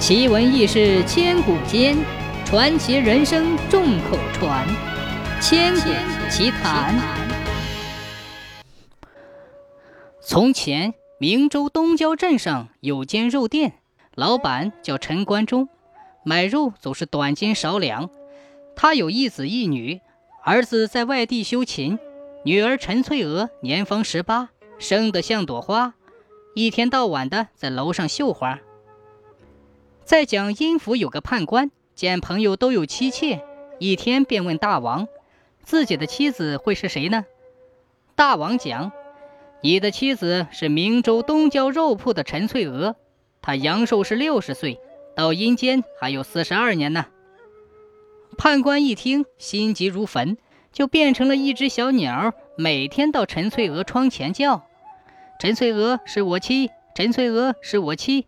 奇闻异事千古间，传奇人生众口传。千古奇谈。从前，明州东郊镇上有间肉店，老板叫陈关中，买肉总是短斤少两。他有一子一女，儿子在外地修琴，女儿陈翠娥年方十八，生得像朵花，一天到晚的在楼上绣花。在讲阴府有个判官，见朋友都有妻妾，一天便问大王：“自己的妻子会是谁呢？”大王讲：“你的妻子是明州东郊肉铺的陈翠娥，她阳寿是六十岁，到阴间还有四十二年呢。”判官一听，心急如焚，就变成了一只小鸟，每天到陈翠娥窗前叫：“陈翠娥是我妻，陈翠娥是我妻。”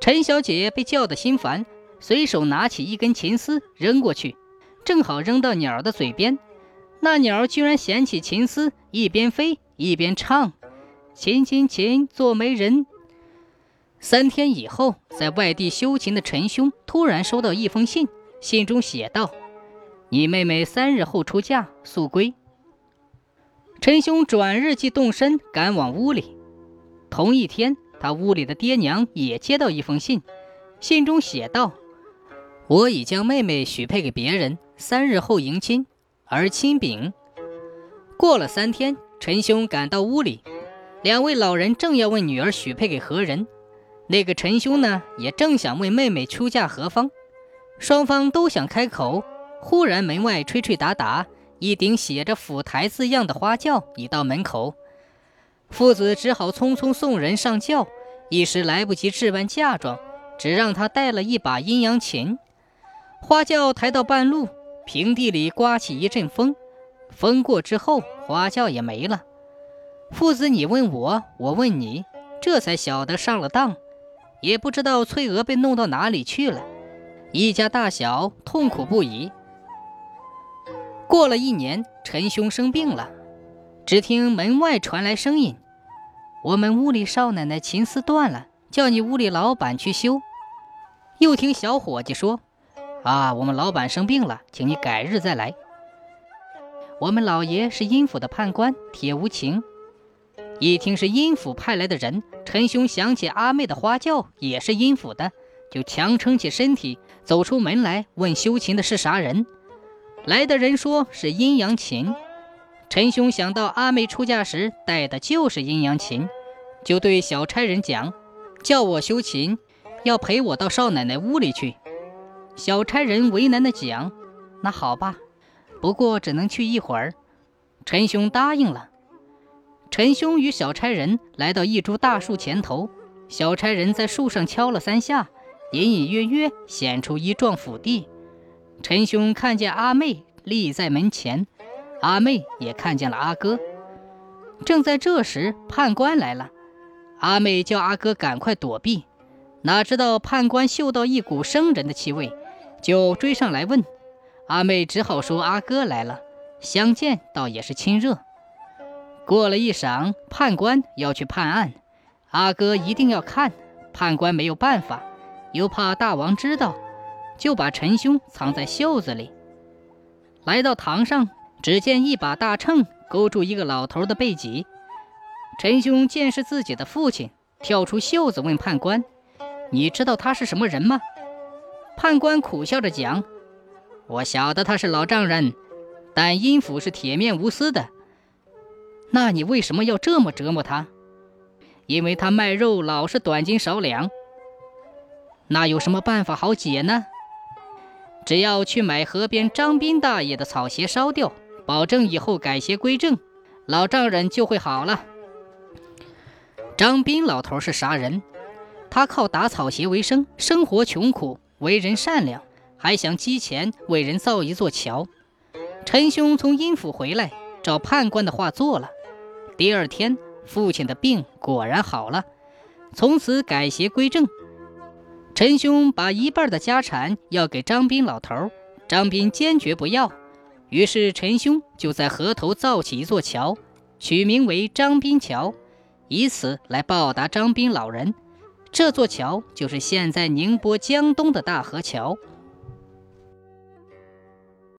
陈小姐被叫得心烦，随手拿起一根琴丝扔过去，正好扔到鸟的嘴边。那鸟居然衔起琴丝，一边飞一边唱：“琴琴琴，做媒人。”三天以后，在外地修琴的陈兄突然收到一封信，信中写道：“你妹妹三日后出嫁，速归。”陈兄转日即动身赶往屋里。同一天。他屋里的爹娘也接到一封信，信中写道：“我已将妹妹许配给别人，三日后迎亲。”而亲禀。过了三天，陈兄赶到屋里，两位老人正要问女儿许配给何人。那个陈兄呢，也正想问妹妹出嫁何方。双方都想开口，忽然门外吹吹打打，一顶写着“府台”字样的花轿已到门口。父子只好匆匆送人上轿，一时来不及置办嫁妆，只让他带了一把阴阳琴。花轿抬到半路，平地里刮起一阵风，风过之后，花轿也没了。父子你问我，我问你，这才晓得上了当，也不知道翠娥被弄到哪里去了。一家大小痛苦不已。过了一年，陈兄生病了。只听门外传来声音：“我们屋里少奶奶琴丝断了，叫你屋里老板去修。”又听小伙计说：“啊，我们老板生病了，请你改日再来。”我们老爷是阴府的判官铁无情。一听是阴府派来的人，陈兄想起阿妹的花轿也是阴府的，就强撑起身体走出门来，问修琴的是啥人。来的人说是阴阳琴。陈兄想到阿妹出嫁时带的就是阴阳琴，就对小差人讲：“叫我修琴，要陪我到少奶奶屋里去。”小差人为难的讲：“那好吧，不过只能去一会儿。”陈兄答应了。陈兄与小差人来到一株大树前头，小差人在树上敲了三下，隐隐约约显出一幢府邸。陈兄看见阿妹立在门前。阿妹也看见了阿哥，正在这时，判官来了。阿妹叫阿哥赶快躲避，哪知道判官嗅到一股生人的气味，就追上来问。阿妹只好说阿哥来了，相见倒也是亲热。过了一晌，判官要去判案，阿哥一定要看。判官没有办法，又怕大王知道，就把陈兄藏在袖子里。来到堂上。只见一把大秤勾住一个老头的背脊，陈兄见是自己的父亲，跳出袖子问判官：“你知道他是什么人吗？”判官苦笑着讲：“我晓得他是老丈人，但阴府是铁面无私的。那你为什么要这么折磨他？因为他卖肉老是短斤少两。那有什么办法好解呢？只要去买河边张斌大爷的草鞋烧掉。”保证以后改邪归正，老丈人就会好了。张斌老头是啥人？他靠打草鞋为生，生活穷苦，为人善良，还想积钱为人造一座桥。陈兄从阴府回来，找判官的话做了。第二天，父亲的病果然好了，从此改邪归正。陈兄把一半的家产要给张斌老头，张斌坚决不要。于是陈兄就在河头造起一座桥，取名为张斌桥，以此来报答张斌老人。这座桥就是现在宁波江东的大河桥。